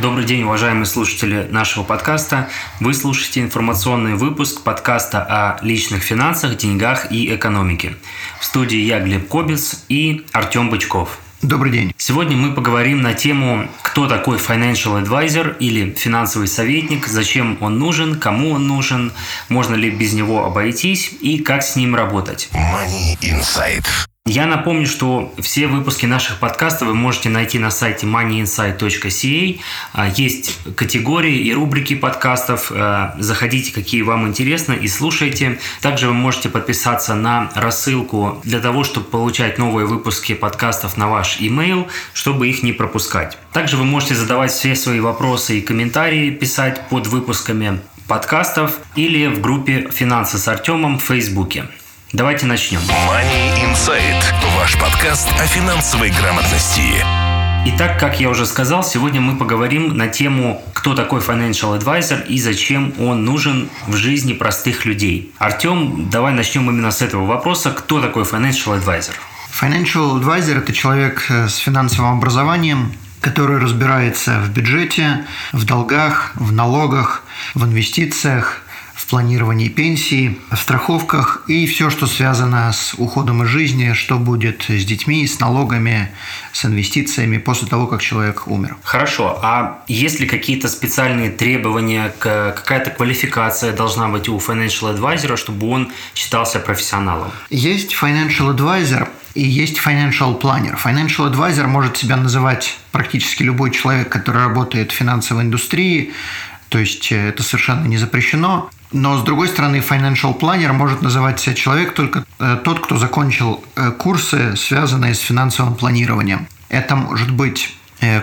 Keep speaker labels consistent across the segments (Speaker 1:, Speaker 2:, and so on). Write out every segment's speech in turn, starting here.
Speaker 1: Добрый день, уважаемые слушатели нашего подкаста. Вы слушаете информационный выпуск подкаста о личных финансах, деньгах и экономике. В студии я, Глеб Кобец и Артем Бычков.
Speaker 2: Добрый день.
Speaker 1: Сегодня мы поговорим на тему, кто такой financial advisor или финансовый советник, зачем он нужен, кому он нужен, можно ли без него обойтись и как с ним работать.
Speaker 3: Money Inside.
Speaker 1: Я напомню, что все выпуски наших подкастов вы можете найти на сайте moneyinsight.ca. А, есть категории и рубрики подкастов. А, заходите, какие вам интересны, и слушайте. Также вы можете подписаться на рассылку для того, чтобы получать новые выпуски подкастов на ваш email, чтобы их не пропускать. Также вы можете задавать все свои вопросы и комментарии, писать под выпусками подкастов или в группе «Финансы с Артемом» в Фейсбуке. Давайте начнем.
Speaker 3: Money Inside. Ваш подкаст о финансовой грамотности.
Speaker 1: Итак, как я уже сказал, сегодня мы поговорим на тему, кто такой financial advisor и зачем он нужен в жизни простых людей. Артем, давай начнем именно с этого вопроса. Кто такой financial advisor?
Speaker 2: Financial advisor – это человек э, с финансовым образованием, который разбирается в бюджете, в долгах, в налогах, в инвестициях, в планировании пенсии, в страховках и все, что связано с уходом из жизни, что будет с детьми, с налогами, с инвестициями после того, как человек умер.
Speaker 1: Хорошо. А есть ли какие-то специальные требования, какая-то квалификация должна быть у financial advisor, чтобы он считался профессионалом?
Speaker 2: Есть financial advisor, и есть financial planner. Financial advisor может себя называть практически любой человек, который работает в финансовой индустрии, то есть э, это совершенно не запрещено. Но, с другой стороны, financial planner может называть себя человек только э, тот, кто закончил э, курсы, связанные с финансовым планированием. Это может быть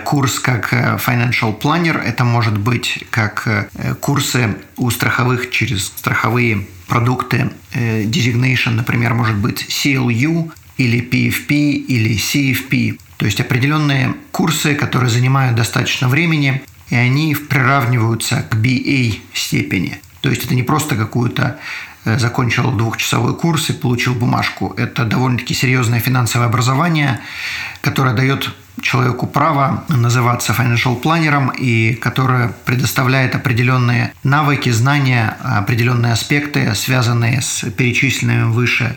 Speaker 2: курс как financial planner, это может быть как курсы у страховых через страховые продукты. Designation, например, может быть CLU или PFP или CFP. То есть определенные курсы, которые занимают достаточно времени, и они приравниваются к BA степени. То есть это не просто какую-то э, закончил двухчасовой курс и получил бумажку. Это довольно-таки серьезное финансовое образование, которое дает человеку право называться financial планером и которое предоставляет определенные навыки, знания, определенные аспекты, связанные с перечисленными выше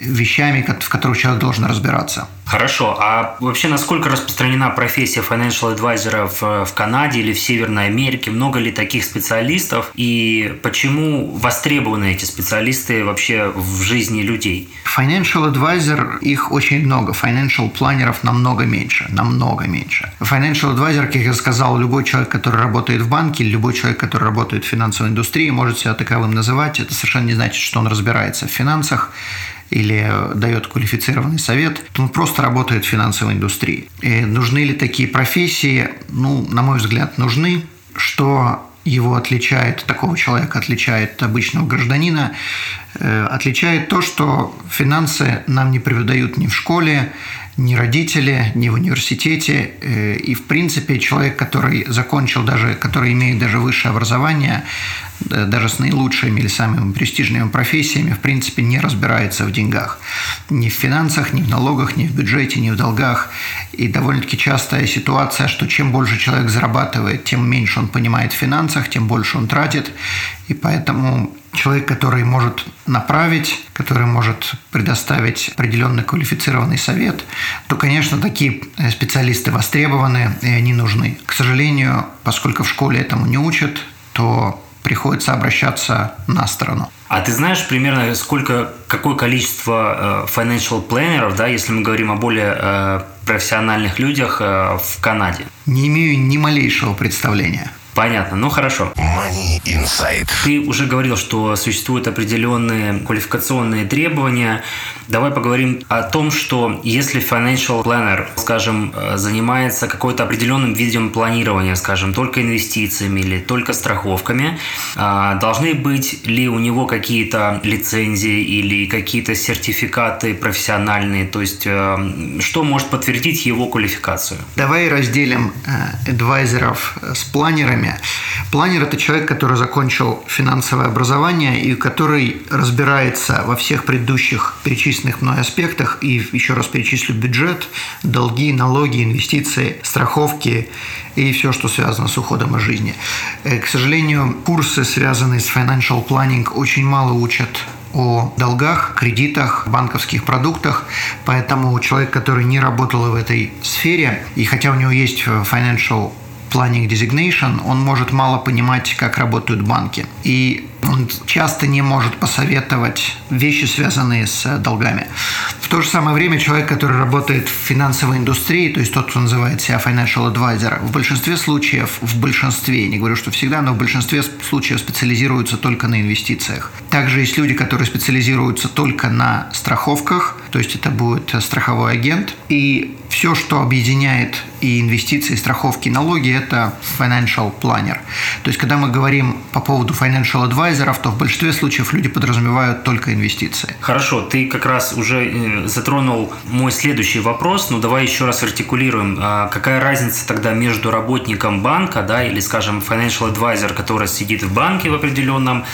Speaker 2: вещами, в которых человек должен разбираться.
Speaker 1: Хорошо. А вообще, насколько распространена профессия financial advisor в, в Канаде или в Северной Америке? Много ли таких специалистов? И почему востребованы эти специалисты вообще в жизни людей?
Speaker 2: Financial advisor, их очень много. Financial планеров намного меньше. Намного меньше. Financial advisor, как я сказал, любой человек, который работает в банке, любой человек, который работает в финансовой индустрии, может себя таковым называть. Это совершенно не значит, что он разбирается в финансах или дает квалифицированный совет, то он просто работает в финансовой индустрии. И нужны ли такие профессии? Ну, на мой взгляд, нужны. Что его отличает, такого человека отличает обычного гражданина, э, отличает то, что финансы нам не преподают ни в школе, ни родители, ни в университете. Э, и, в принципе, человек, который закончил даже, который имеет даже высшее образование, даже с наилучшими или самыми престижными профессиями, в принципе, не разбирается в деньгах. Ни в финансах, ни в налогах, ни в бюджете, ни в долгах. И довольно-таки частая ситуация, что чем больше человек зарабатывает, тем меньше он понимает в финансах, тем больше он тратит. И поэтому человек, который может направить, который может предоставить определенный квалифицированный совет, то, конечно, такие специалисты востребованы и они нужны. К сожалению, поскольку в школе этому не учат, то приходится обращаться на сторону.
Speaker 1: А ты знаешь примерно сколько, какое количество э, financial планеров, да, если мы говорим о более э, профессиональных людях э, в Канаде?
Speaker 2: Не имею ни малейшего представления.
Speaker 1: Понятно, ну хорошо.
Speaker 3: Money Insight.
Speaker 1: Ты уже говорил, что существуют определенные квалификационные требования. Давай поговорим о том, что если financial planner, скажем, э, занимается какой-то определенным видом планирования, скажем, только инвестициями или только страховками, а, должны быть ли у него какие-то лицензии или какие-то сертификаты профессиональные, то есть э, что может подтвердить его квалификацию?
Speaker 2: Давай разделим э, адвайзеров с планерами. Планер – это человек, который закончил финансовое образование и который разбирается во всех предыдущих перечисленных мной аспектах. И еще раз перечислю бюджет, долги, налоги, инвестиции, страховки и все, что связано с уходом из жизни. Э, к сожалению, курсы, связанные с financial planning, очень мало учат о долгах, кредитах, банковских продуктах. Поэтому человек, который не работал в этой сфере, и хотя у него есть financial planning designation, он может мало понимать, как работают банки. И он часто не может посоветовать вещи, связанные с долгами. В то же самое время человек, который работает в финансовой индустрии, то есть тот, кто называет себя financial advisor, в большинстве случаев, в большинстве, не говорю, что всегда, но в большинстве случаев специализируются только на инвестициях. Также есть люди, которые специализируются только на страховках, то есть это будет страховой агент. И все, что объединяет и инвестиции, и страховки, и налоги, это financial planner. То есть, когда мы говорим по поводу financial advisor, то в большинстве случаев люди подразумевают только инвестиции.
Speaker 1: Хорошо, ты как раз уже э, затронул мой следующий вопрос, но давай еще раз артикулируем. А какая разница тогда между работником банка, да, или, скажем, financial advisor, который сидит в банке в определенном,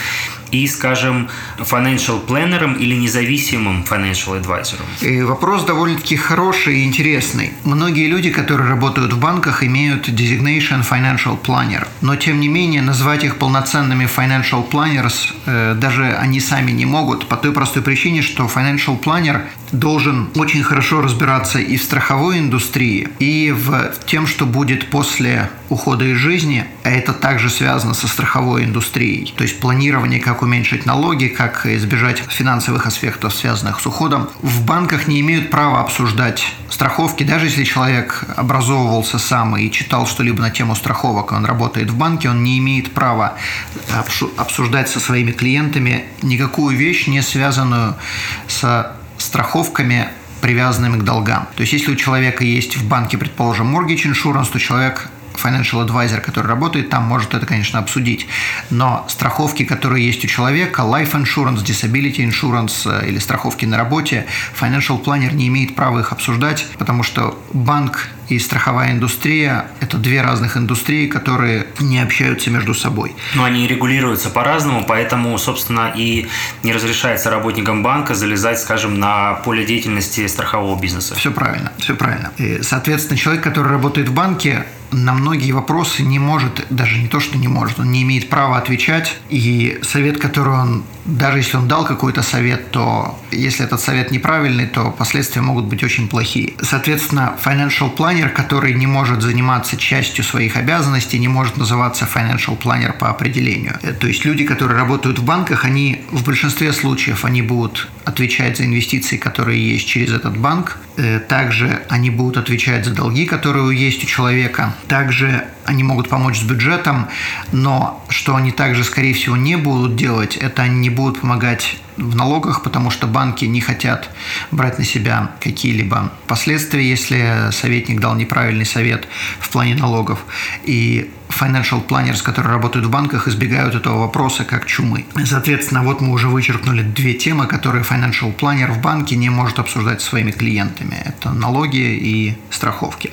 Speaker 1: и, скажем, financial planner или независимым financial advisor?
Speaker 2: И вопрос довольно-таки хороший и интересный. Многие люди, которые работают в банках, имеют designation financial planner, но тем не менее назвать их полноценными financial planners э, даже они сами не могут по той простой причине, что financial planner должен очень хорошо разбираться и в страховой индустрии, и в тем, что будет после ухода из жизни, а это также связано со страховой индустрией. То есть планирование, как уменьшить налоги, как избежать финансовых аспектов, связанных с уходом. В банках не имеют права обсуждать страховки, даже если человек образовывался сам и читал что-либо на тему страховок, он работает в банке, он не имеет права обсуждать со своими клиентами никакую вещь, не связанную с страховками привязанными к долгам. То есть, если у человека есть в банке, предположим, mortgage insurance, то человек financial advisor, который работает там, может это, конечно, обсудить. Но страховки, которые есть у человека, life insurance, disability insurance э, или страховки на работе, financial planner не имеет права их обсуждать, потому что банк и страховая индустрия – это две разных индустрии, которые не общаются между собой.
Speaker 1: Но они регулируются по-разному, поэтому, собственно, и не разрешается работникам банка залезать, скажем, на поле деятельности страхового бизнеса.
Speaker 2: Все правильно, все правильно. И, соответственно, человек, который работает в банке, на многие вопросы не может, даже не то, что не может, он не имеет права отвечать. И совет, который он, даже если он дал какой-то совет, то если этот совет неправильный, то последствия могут быть очень плохие. Соответственно, financial planner, который не может заниматься частью своих обязанностей, не может называться financial planner по определению. Э, то есть люди, которые работают в банках, они в большинстве случаев они будут отвечать за инвестиции, которые есть через этот банк. Э, также они будут отвечать за долги, которые есть у человека. Также они могут помочь с бюджетом, но что они также, скорее всего, не будут делать, это они не будут помогать в налогах, потому что банки не хотят брать на себя какие-либо последствия, если советник дал неправильный совет в плане налогов. И financial planners, которые работают в банках, избегают этого вопроса как чумы. Соответственно, вот мы уже вычеркнули две темы, которые financial planner в банке не может обсуждать со своими клиентами. Это налоги и страховки.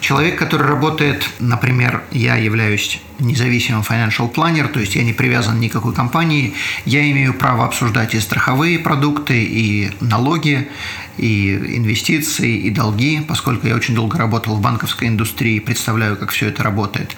Speaker 2: Человек, который работает, например, я являюсь независимым financial planner, то есть я не привязан ни к какой компании, я имею право обсуждать и страховые продукты, и налоги, и инвестиции, и долги, поскольку я очень долго работал в банковской индустрии, представляю, как все это работает.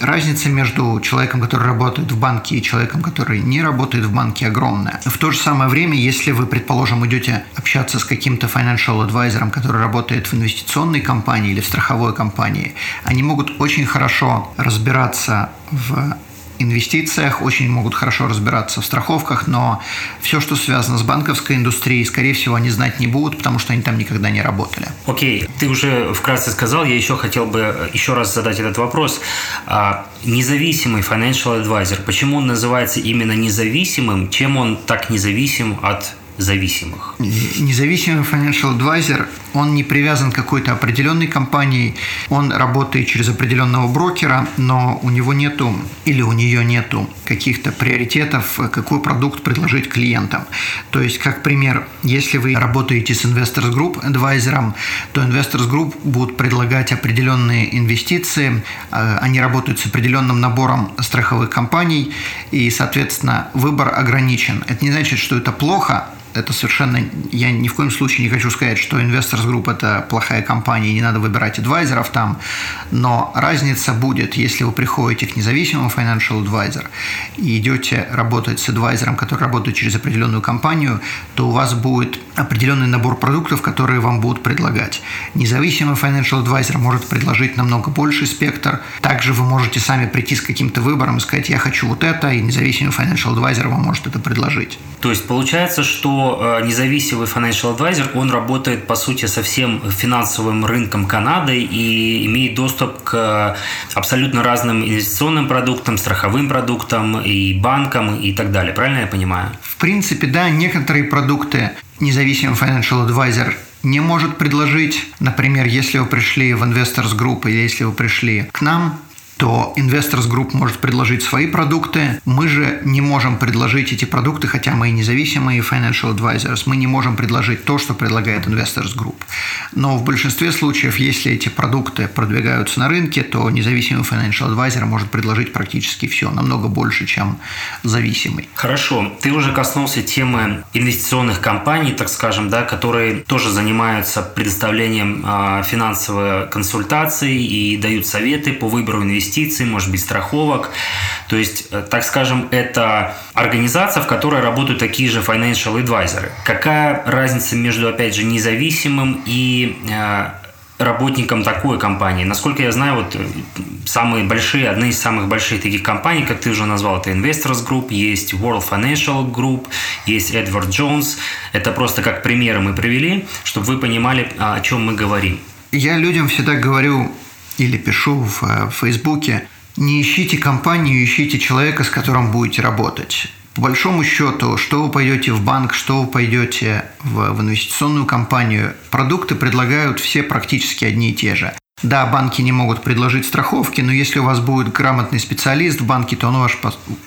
Speaker 2: Разница между человеком, который работает в банке, и человеком, который не работает в банке, огромная. В то же самое время, если вы, предположим, идете общаться с каким-то financial advisor, который работает в инвестиционной компании или в страховой компании, они могут очень хорошо разбираться в инвестициях, очень могут хорошо разбираться в страховках, но все, что связано с банковской индустрией, скорее всего, они знать не будут, потому что они там никогда не работали.
Speaker 1: Окей, okay. ты уже вкратце сказал, я еще хотел бы еще раз задать этот вопрос. А, независимый financial advisor, почему он называется именно независимым, чем он так независим от зависимых?
Speaker 2: Независимый financial advisor, он не привязан к какой-то определенной компании, он работает через определенного брокера, но у него нету или у нее нету каких-то приоритетов, какой продукт предложить клиентам. То есть, как пример, если вы работаете с Investors Group адвайзером, то Investors Group будут предлагать определенные инвестиции, э, они работают с определенным набором страховых компаний, и, соответственно, выбор ограничен. Это не значит, что это плохо, это совершенно... Я ни в коем случае не хочу сказать, что Investors Group – это плохая компания, не надо выбирать адвайзеров там, но разница будет, если вы приходите к независимому financial advisor и идете работать с адвайзером, который работает через определенную компанию, то у вас будет определенный набор продуктов, которые вам будут предлагать. Независимый financial advisor может предложить намного больший спектр. Также вы можете сами прийти с каким-то выбором и сказать, я хочу вот это, и независимый financial advisor вам может это предложить.
Speaker 1: То есть получается, что Э, независимый financial advisor, он работает, по сути, со всем финансовым рынком Канады и имеет доступ к абсолютно разным инвестиционным продуктам, страховым продуктам и банкам и так далее. Правильно я понимаю?
Speaker 2: В принципе, да, некоторые продукты независимый financial advisor не может предложить. Например, если вы пришли в Investors Group или если вы пришли к нам, то Investors Group может предложить свои продукты. Мы же не можем предложить эти продукты, хотя мы и независимые financial advisors, мы не можем предложить то, что предлагает Investors Group. Но в большинстве случаев, если эти продукты продвигаются на рынке, то независимый financial advisor может предложить практически все, намного больше, чем зависимый.
Speaker 1: Хорошо. Ты уже коснулся темы инвестиционных компаний, так скажем, да, которые тоже занимаются предоставлением э, финансовой консультации и дают советы по выбору инвестиций инвестиций, может быть, страховок. То есть, э, так скажем, это организация, в которой работают такие же financial advisor. Какая разница между, опять же, независимым и э, работником такой компании. Насколько я знаю, вот э, самые большие, одна из самых больших таких компаний, как ты уже назвал, это Investors Group, есть World Financial Group, есть Edward Jones. Это просто как примеры мы привели, чтобы вы понимали, о чем мы говорим.
Speaker 2: Я людям всегда говорю, или пишу в э, Фейсбуке, не ищите компанию, ищите человека, с которым будете работать. По большому счету, что вы пойдете в банк, что вы пойдете в, в инвестиционную компанию, продукты предлагают все практически одни и те же. Да, банки не могут предложить страховки, но если у вас будет грамотный специалист в банке, то он, ваш,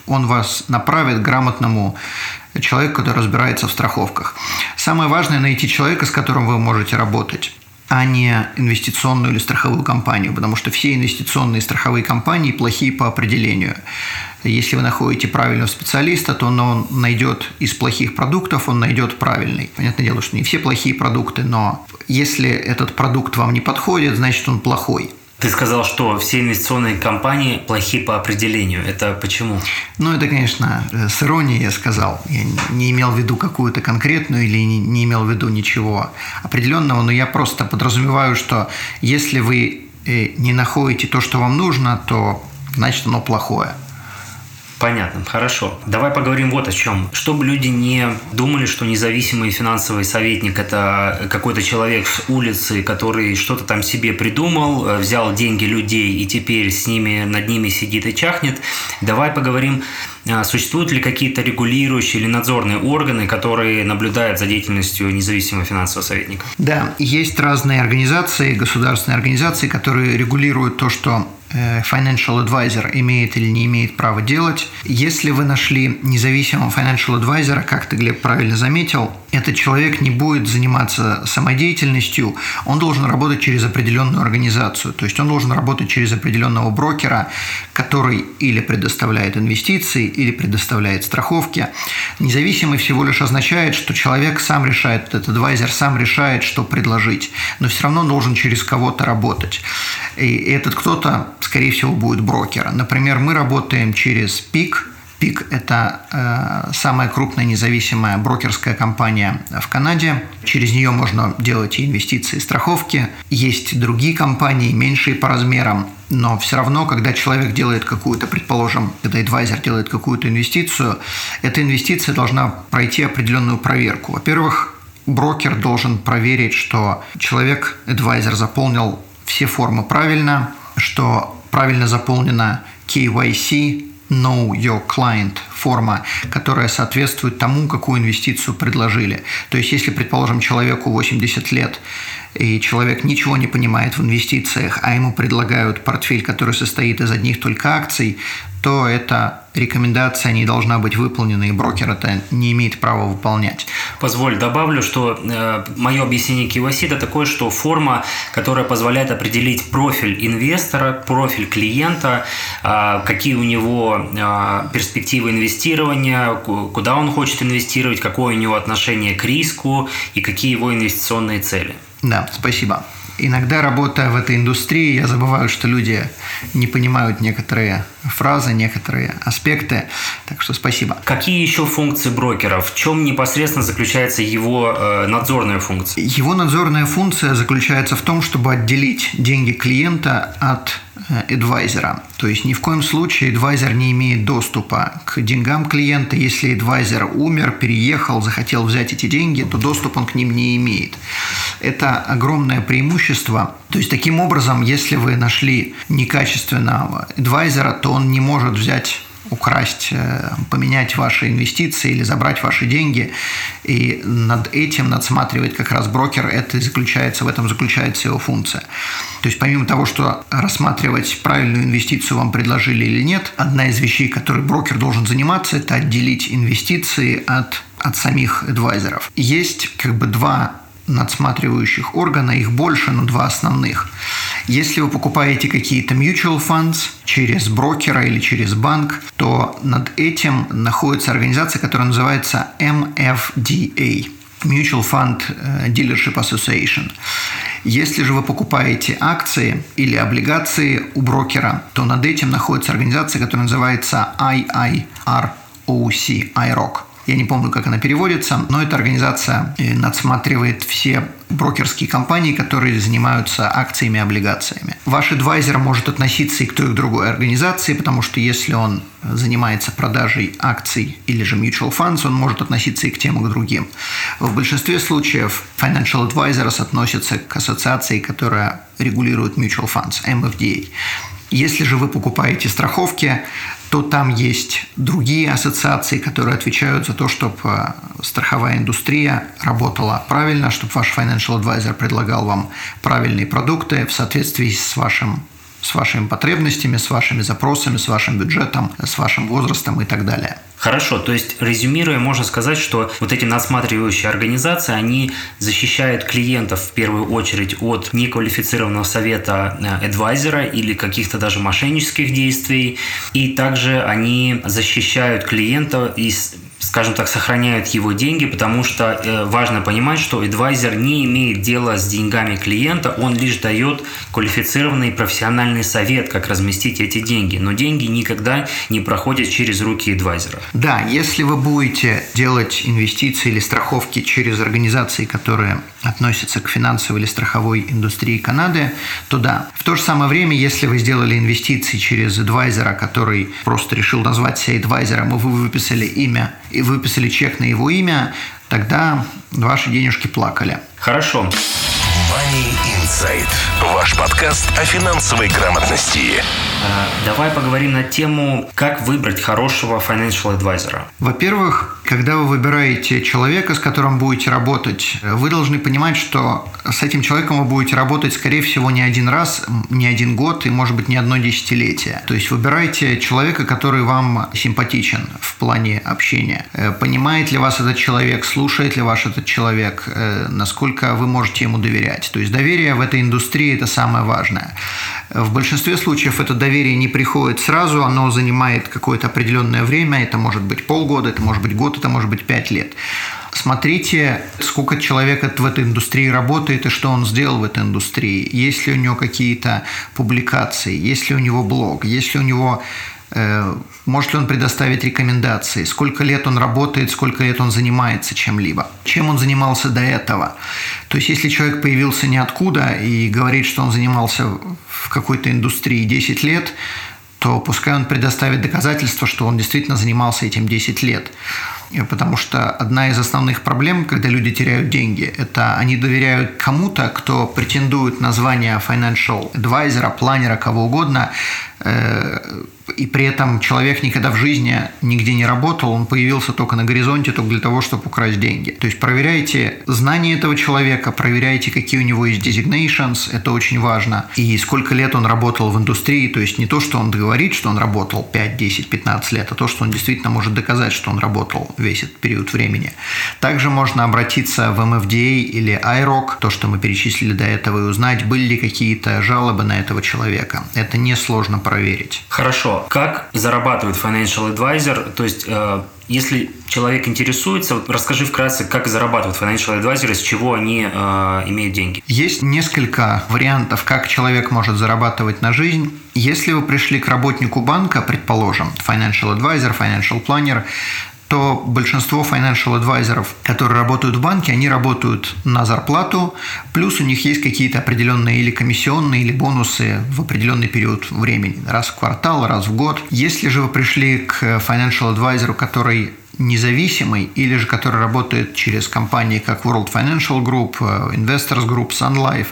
Speaker 2: он вас направит к грамотному человеку, который разбирается в страховках. Самое важное – найти человека, с которым вы можете работать а не инвестиционную или страховую компанию, потому что все инвестиционные и страховые компании плохие по определению. Если вы находите правильного специалиста, то он найдет из плохих продуктов, он найдет правильный. Понятное дело, что не все плохие продукты, но если этот продукт вам не подходит, значит он плохой.
Speaker 1: Ты сказал, что все инвестиционные компании плохи по определению. Это почему?
Speaker 2: Ну, это, конечно, с иронией я сказал. Я не имел в виду какую-то конкретную или не имел в виду ничего определенного, но я просто подразумеваю, что если вы э, не находите то, что вам нужно, то значит оно плохое.
Speaker 1: Понятно, хорошо. Давай поговорим вот о чем. Чтобы люди не думали, что независимый финансовый советник – это какой-то человек с улицы, который что-то там себе придумал, э, взял деньги людей и теперь с ними, над ними сидит и чахнет. Давай поговорим, а, существуют ли какие-то регулирующие или надзорные органы, которые наблюдают за деятельностью независимого финансового советника?
Speaker 2: Да, есть разные организации, государственные организации, которые регулируют то, что Э, financial advisor имеет или не имеет права делать. Если вы нашли независимого financial advisor, как ты, Глеб, правильно заметил, этот человек не будет заниматься самодеятельностью, он должен работать через определенную организацию, то есть он должен работать через определенного брокера, который или предоставляет инвестиции, или предоставляет страховки. Независимый всего лишь означает, что человек сам решает, этот адвайзер сам решает, что предложить, но все равно должен через кого-то работать. И этот кто-то, скорее всего, будет брокер. Например, мы работаем через ПИК, ПИК – это э, самая крупная независимая брокерская компания в Канаде. Через нее можно делать и инвестиции, и страховки. Есть другие компании, меньшие по размерам. Но все равно, когда человек делает какую-то, предположим, когда адвайзер делает какую-то инвестицию, эта инвестиция должна пройти определенную проверку. Во-первых, брокер должен проверить, что человек, адвайзер, заполнил все формы правильно, что правильно заполнена KYC, Know Your Client форма, которая соответствует тому, какую инвестицию предложили. То есть, если, предположим, человеку 80 лет, и человек ничего не понимает в инвестициях, а ему предлагают портфель, который состоит из одних только акций, то эта рекомендация не должна быть выполнена, и брокер это не имеет права выполнять.
Speaker 1: Позволь, добавлю, что э, мое объяснение KYC это такое, что форма, которая позволяет определить профиль инвестора, профиль клиента, э, какие у него э, перспективы инвестирования, куда он хочет инвестировать, какое у него отношение к риску и какие его инвестиционные цели.
Speaker 2: Да, спасибо. Иногда, работая в этой индустрии, я забываю, что люди не понимают некоторые фразы, некоторые аспекты. Так что спасибо.
Speaker 1: Какие еще функции брокера? В чем непосредственно заключается его э, надзорная функция?
Speaker 2: Его надзорная функция заключается в том, чтобы отделить деньги клиента от адвайзера. То есть ни в коем случае адвайзер не имеет доступа к деньгам клиента. Если адвайзер умер, переехал, захотел взять эти деньги, то доступ он к ним не имеет. Это огромное преимущество. То есть таким образом, если вы нашли некачественного адвайзера, то он не может взять украсть, э, поменять ваши инвестиции или забрать ваши деньги. И над этим надсматривает как раз брокер, это заключается, в этом заключается его функция. То есть помимо того, что рассматривать правильную инвестицию вам предложили или нет, одна из вещей, которой брокер должен заниматься, это отделить инвестиции от от самих адвайзеров. Есть как бы два надсматривающих органа, их больше, но два основных. Если вы покупаете какие-то mutual funds через брокера или через банк, то над этим находится организация, которая называется MFDA. Mutual Fund э, Dealership Association. Если же вы покупаете акции или облигации у брокера, то над этим находится организация, которая называется IIROC, IROC. Я не помню, как она переводится, но эта организация э, надсматривает все брокерские компании, которые занимаются акциями и облигациями. Ваш адвайзер может относиться и к той, и к другой организации, потому что если он занимается продажей акций или же mutual funds, он может относиться и к тем, и к другим. В большинстве случаев financial advisors относятся к ассоциации, которая регулирует mutual funds, MFDA. Если же вы покупаете страховки, то там есть другие ассоциации, которые отвечают за то, чтобы э, страховая индустрия работала правильно, чтобы ваш financial advisor предлагал вам правильные продукты в соответствии с вашим с вашими потребностями, с вашими запросами, с вашим бюджетом, с вашим возрастом и так далее.
Speaker 1: Хорошо, то есть резюмируя, можно сказать, что вот эти надсматривающие организации, они защищают клиентов в первую очередь от неквалифицированного совета э, адвайзера или каких-то даже мошеннических действий, и также они защищают клиента из скажем так, сохраняют его деньги, потому что э, важно понимать, что адвайзер не имеет дела с деньгами клиента, он лишь дает квалифицированный профессиональный совет, как разместить эти деньги, но деньги никогда не проходят через руки адвайзера.
Speaker 2: Да, если вы будете делать инвестиции или страховки через организации, которые относятся к финансовой или страховой индустрии Канады, то да. В то же самое время, если вы сделали инвестиции через адвайзера, который просто решил назвать себя адвайзером, и вы выписали имя и выписали чек на его имя, тогда ваши денежки плакали.
Speaker 1: Хорошо.
Speaker 3: Money Insight. Ваш подкаст о финансовой грамотности.
Speaker 1: А, давай поговорим на тему, как выбрать хорошего financial advisor.
Speaker 2: Во-первых, когда вы выбираете человека, с которым будете работать, вы должны понимать, что с этим человеком вы будете работать, скорее всего, не один раз, не один год и, может быть, не одно десятилетие. То есть выбирайте человека, который вам симпатичен в плане общения. Э, понимает ли вас этот человек, слушает ли ваш этот человек, э, насколько вы можете ему доверять. То есть доверие в этой индустрии – это самое важное. В большинстве случаев это доверие не приходит сразу, оно занимает какое-то определенное время, это может быть полгода, это может быть год, это может быть пять лет. Смотрите, сколько человек в этой индустрии работает и что он сделал в этой индустрии. Есть ли у него какие-то публикации, есть ли у него блог, есть ли у него может ли он предоставить рекомендации? Сколько лет он работает, сколько лет он занимается чем-либо? Чем он занимался до этого? То есть, если человек появился ниоткуда и говорит, что он занимался в какой-то индустрии 10 лет, то пускай он предоставит доказательства, что он действительно занимался этим 10 лет. Потому что одна из основных проблем, когда люди теряют деньги, это они доверяют кому-то, кто претендует на звание financial advisor, планера, кого угодно, э, и при этом человек никогда в жизни нигде не работал, он появился только на горизонте, только для того, чтобы украсть деньги. То есть проверяйте знания этого человека, проверяйте, какие у него есть designations, это очень важно, и сколько лет он работал в индустрии, то есть не то, что он говорит, что он работал 5, 10, 15 лет, а то, что он действительно может доказать, что он работал весь этот период времени. Также можно обратиться в MFDA или IROC, то, что мы перечислили до этого, и узнать, были ли какие-то жалобы на этого человека. Это несложно проверить.
Speaker 1: Хорошо. Как зарабатывает financial advisor? То есть, э, если человек интересуется, расскажи вкратце, как зарабатывают financial advisor, с чего они э, имеют деньги.
Speaker 2: Есть несколько вариантов, как человек может зарабатывать на жизнь. Если вы пришли к работнику банка, предположим, financial advisor, financial planner, то большинство financial advisors, которые работают в банке, они работают на зарплату, плюс у них есть какие-то определенные или комиссионные, или бонусы в определенный период времени, раз в квартал, раз в год. Если же вы пришли к financial advisor, который независимый или же который работает через компании как World Financial Group, э, Investors Group, Sun Life,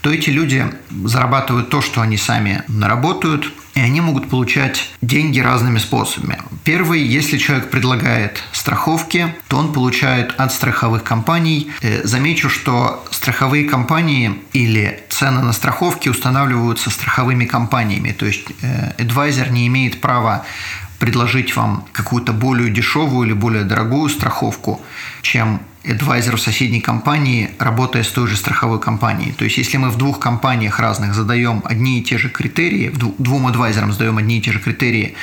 Speaker 2: то эти люди зарабатывают то, что они сами наработают, и они могут получать деньги разными способами. Первый, если человек предлагает страховки, то он получает от страховых компаний. Э, замечу, что страховые компании или цены на страховки устанавливаются страховыми компаниями. То есть адвайзер не имеет права предложить вам какую-то более дешевую или более дорогую страховку, чем адвайзер в соседней компании, работая с той же страховой компанией. То есть, если мы в двух компаниях разных задаем одни и те же критерии, двум адвайзерам задаем одни и те же критерии,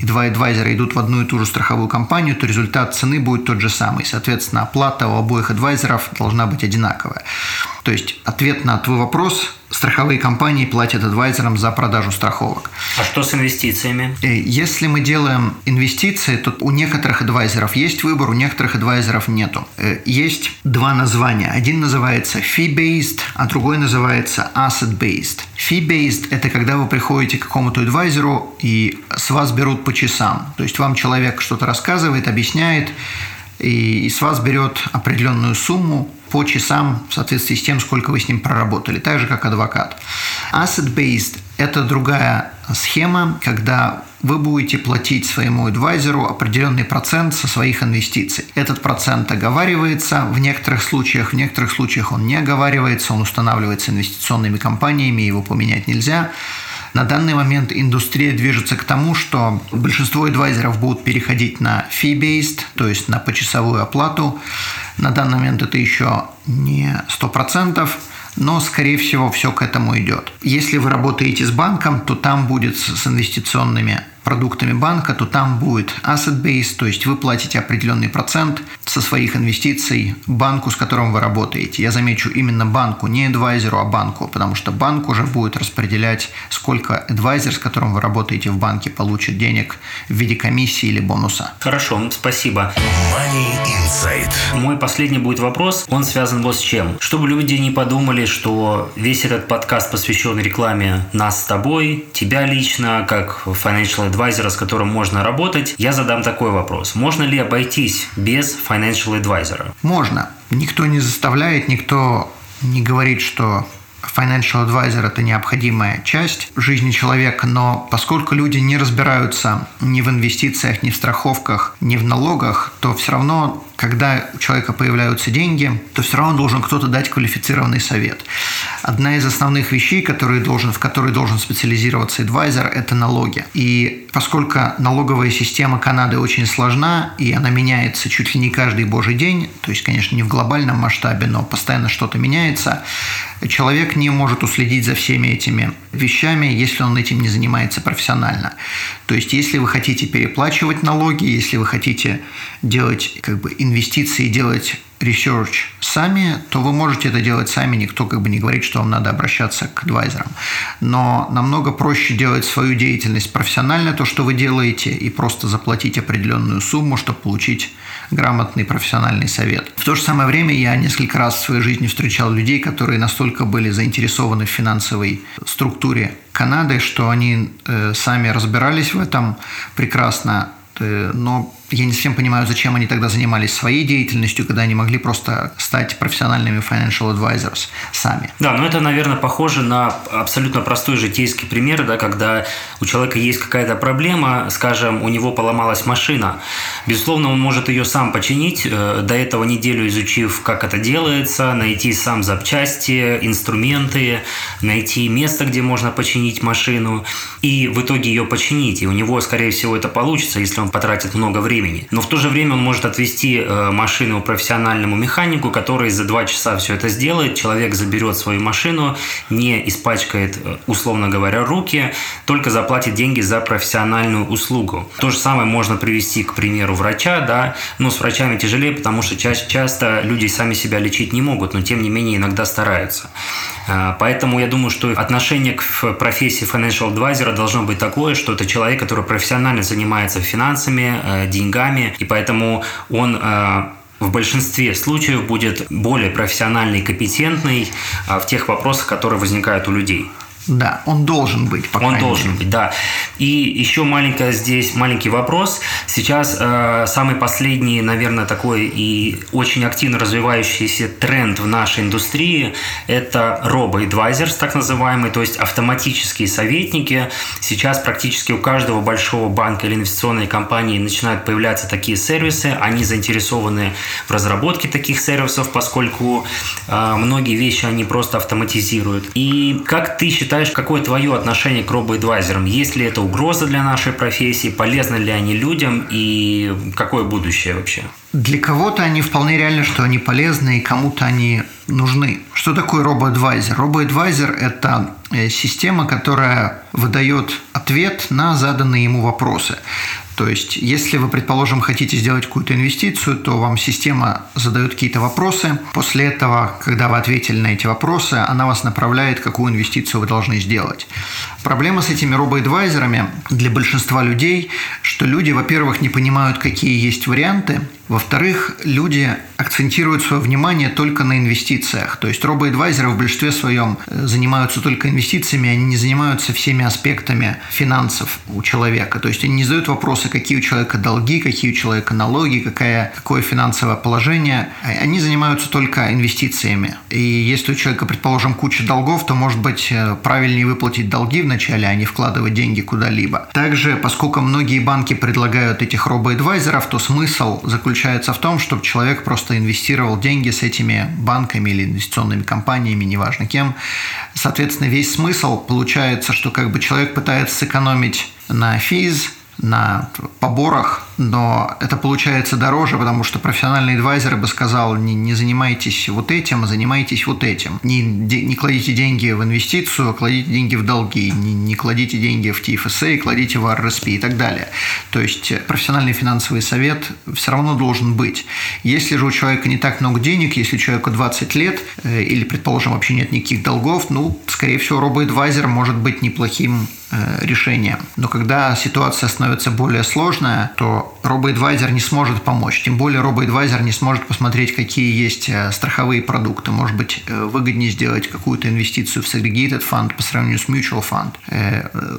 Speaker 2: и два адвайзера идут в одну и ту же страховую компанию, то результат цены будет тот же самый. Соответственно, оплата у обоих адвайзеров должна быть одинаковая. То есть, ответ на твой вопрос – страховые компании платят адвайзерам за продажу страховок.
Speaker 1: А что с инвестициями?
Speaker 2: Э, если мы делаем инвестиции, то у некоторых адвайзеров есть выбор, у некоторых адвайзеров нету. Э, есть два названия. Один называется fee-based, а другой называется asset-based. Fee-based – это когда вы приходите к какому-то адвайзеру и с вас берут по часам. То есть вам человек что-то рассказывает, объясняет, и с вас берет определенную сумму по часам в соответствии с тем, сколько вы с ним проработали, так же, как адвокат. Asset-based – это другая схема, когда вы будете платить своему адвайзеру определенный процент со своих инвестиций. Этот процент оговаривается в некоторых случаях, в некоторых случаях он не оговаривается, он устанавливается инвестиционными компаниями, его поменять нельзя. На данный момент индустрия движется к тому, что большинство адвайзеров будут переходить на fee-based, то есть на почасовую оплату. На данный момент это еще не 100%, но, скорее всего, все к этому идет. Если вы работаете с банком, то там будет с инвестиционными продуктами банка, то там будет asset base, то есть вы платите определенный процент со своих инвестиций банку, с которым вы работаете. Я замечу именно банку, не адвайзеру, а банку, потому что банк уже будет распределять, сколько адвайзер, с которым вы работаете в банке, получит денег в виде комиссии или бонуса.
Speaker 1: Хорошо, спасибо.
Speaker 3: Money Insight.
Speaker 1: Мой последний будет вопрос, он связан вот с чем. Чтобы люди не подумали, что весь этот подкаст посвящен рекламе нас с тобой, тебя лично, как financial адвайзера, с которым можно работать, я задам такой вопрос. Можно ли обойтись без financial advisor?
Speaker 2: Можно. Никто не заставляет, никто не говорит, что financial advisor – это необходимая часть жизни человека, но поскольку люди не разбираются ни в инвестициях, ни в страховках, ни в налогах, то все равно когда у человека появляются деньги, то все равно должен кто-то дать квалифицированный совет. Одна из основных вещей, которые должен, в которой должен специализироваться адвайзер, это налоги. И поскольку налоговая система Канады очень сложна, и она меняется чуть ли не каждый божий день, то есть, конечно, не в глобальном масштабе, но постоянно что-то меняется, человек не может уследить за всеми этими вещами, если он этим не занимается профессионально. То есть, если вы хотите переплачивать налоги, если вы хотите делать как бы инвестиции, делать research сами, то вы можете это делать сами, никто как бы не говорит, что вам надо обращаться к адвайзерам. Но намного проще делать свою деятельность профессионально, то, что вы делаете, и просто заплатить определенную сумму, чтобы получить грамотный профессиональный совет. В то же самое время я несколько раз в своей жизни встречал людей, которые настолько были заинтересованы в финансовой структуре Канады, что они э, сами разбирались в этом прекрасно, э, но я не совсем понимаю, зачем они тогда занимались своей деятельностью, когда они могли просто стать профессиональными financial advisors сами.
Speaker 1: Да, но это, наверное, похоже на абсолютно простой житейский пример, да, когда у человека есть какая-то проблема, скажем, у него поломалась машина. Безусловно, он может ее сам починить, э, до этого неделю изучив, как это делается, найти сам запчасти, инструменты, найти место, где можно починить машину, и в итоге ее починить. И у него, скорее всего, это получится, если он потратит много времени времени. Но в то же время он может отвести э, машину профессиональному механику, который за два часа все это сделает. Человек заберет свою машину, не испачкает, э, условно говоря, руки, только заплатит деньги за профессиональную услугу. То же самое можно привести, к примеру, врача, да, но с врачами тяжелее, потому что ча- часто люди сами себя лечить не могут, но тем не менее иногда стараются. Э, поэтому я думаю, что отношение к профессии financial advisor должно быть такое, что это человек, который профессионально занимается финансами, деньгами, деньгами, и поэтому он э, в большинстве случаев будет более профессиональный и компетентный э, в тех вопросах, которые возникают у людей.
Speaker 2: Да, он должен быть,
Speaker 1: по Он должен мере. быть, да. И еще маленький здесь маленький вопрос. Сейчас э, самый последний, наверное, такой и очень активно развивающийся тренд в нашей индустрии – это робо-адвайзерс, так называемый, то есть автоматические советники. Сейчас практически у каждого большого банка или инвестиционной компании начинают появляться такие сервисы. Они заинтересованы в разработке таких сервисов, поскольку э, многие вещи они просто автоматизируют. И как ты считаешь, считаешь, какое твое отношение к робоадвайзерам? Есть ли это угроза для нашей профессии? Полезны ли они людям? И какое будущее вообще?
Speaker 2: Для кого-то они вполне реально, что они полезны, и кому-то они нужны. Что такое робоадвайзер? Робоадвайзер – это э, система, которая выдает ответ на заданные ему вопросы. То есть, если вы, предположим, хотите сделать какую-то инвестицию, то вам система задает какие-то вопросы. После этого, когда вы ответили на эти вопросы, она вас направляет, какую инвестицию вы должны сделать. Проблема с этими робоадвайзерами для большинства людей, что люди, во-первых, не понимают, какие есть варианты, во-вторых, люди акцентируют свое внимание только на инвестициях. То есть робоадвайзеры в большинстве своем э, занимаются только инвестициями, они не занимаются всеми аспектами финансов у человека. То есть они не задают вопросы, какие у человека долги, какие у человека налоги, какая, какое финансовое положение. А они занимаются только инвестициями. И если у человека, предположим, куча долгов, то, может быть, э, правильнее выплатить долги вначале, а не вкладывать деньги куда-либо. Также, поскольку многие банки предлагают этих робоадвайзеров, то смысл заключается заключается в том, чтобы человек просто инвестировал деньги с этими банками или инвестиционными компаниями, неважно кем. Соответственно, весь смысл получается, что как бы человек пытается сэкономить на физ, на поборах, но это получается дороже, потому что профессиональный адвайзер бы сказал, не, не занимайтесь вот этим, а занимайтесь вот этим. Не, не кладите деньги в инвестицию, а кладите деньги в долги, не, не кладите деньги в TFSA, кладите в RRSP и так далее. То есть профессиональный финансовый совет все равно должен быть. Если же у человека не так много денег, если человеку 20 лет э, или, предположим, вообще нет никаких долгов, ну, скорее всего, робоадвайзер может быть неплохим Э, решения. Но когда ситуация становится более сложная, то робоадвайзер не сможет помочь. Тем более робоадвайзер не сможет посмотреть, какие есть э, страховые продукты. Может быть, э, выгоднее сделать какую-то инвестицию в segregated фонд по сравнению с mutual фонд.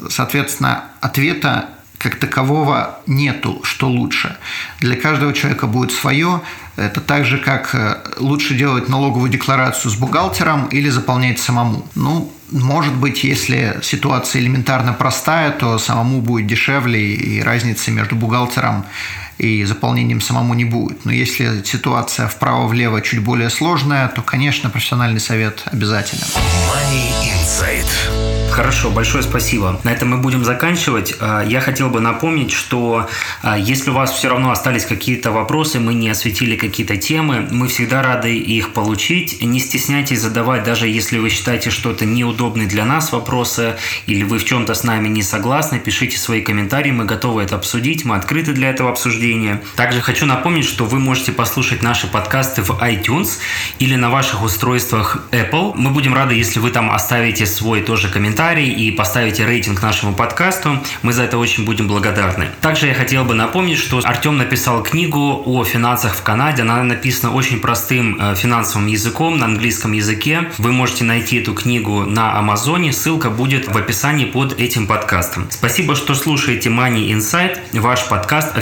Speaker 2: Соответственно, ответа как такового нету, что лучше. Для каждого человека будет свое. Это так же, как лучше делать налоговую декларацию с бухгалтером или заполнять самому. Ну, может быть, если ситуация элементарно простая, то самому будет дешевле, и разницы между бухгалтером и заполнением самому не будет. Но если ситуация вправо-влево чуть более сложная, то, конечно, профессиональный совет обязателен.
Speaker 3: Money Insight.
Speaker 1: Хорошо, большое спасибо. На этом мы будем заканчивать. А, я хотел бы напомнить, что а, если у вас все равно остались какие-то вопросы, мы не осветили какие-то темы, мы всегда рады их получить. Не стесняйтесь задавать, даже если вы считаете что-то неудобный для нас вопросы, или вы в чем-то с нами не согласны, пишите свои комментарии, мы готовы это обсудить, мы открыты для этого обсуждения. Также хочу напомнить, что вы можете послушать наши подкасты в iTunes или на ваших устройствах Apple. Мы будем рады, если вы там оставите свой тоже комментарий и поставите рейтинг нашему подкасту. Мы за это очень будем благодарны. Также я хотел бы напомнить, что Артем написал книгу о финансах в Канаде. Она написана очень простым э, финансовым языком на английском языке. Вы можете найти эту книгу на Амазоне. Ссылка будет в описании под этим подкастом. Спасибо, что слушаете Money Insight, ваш подкаст о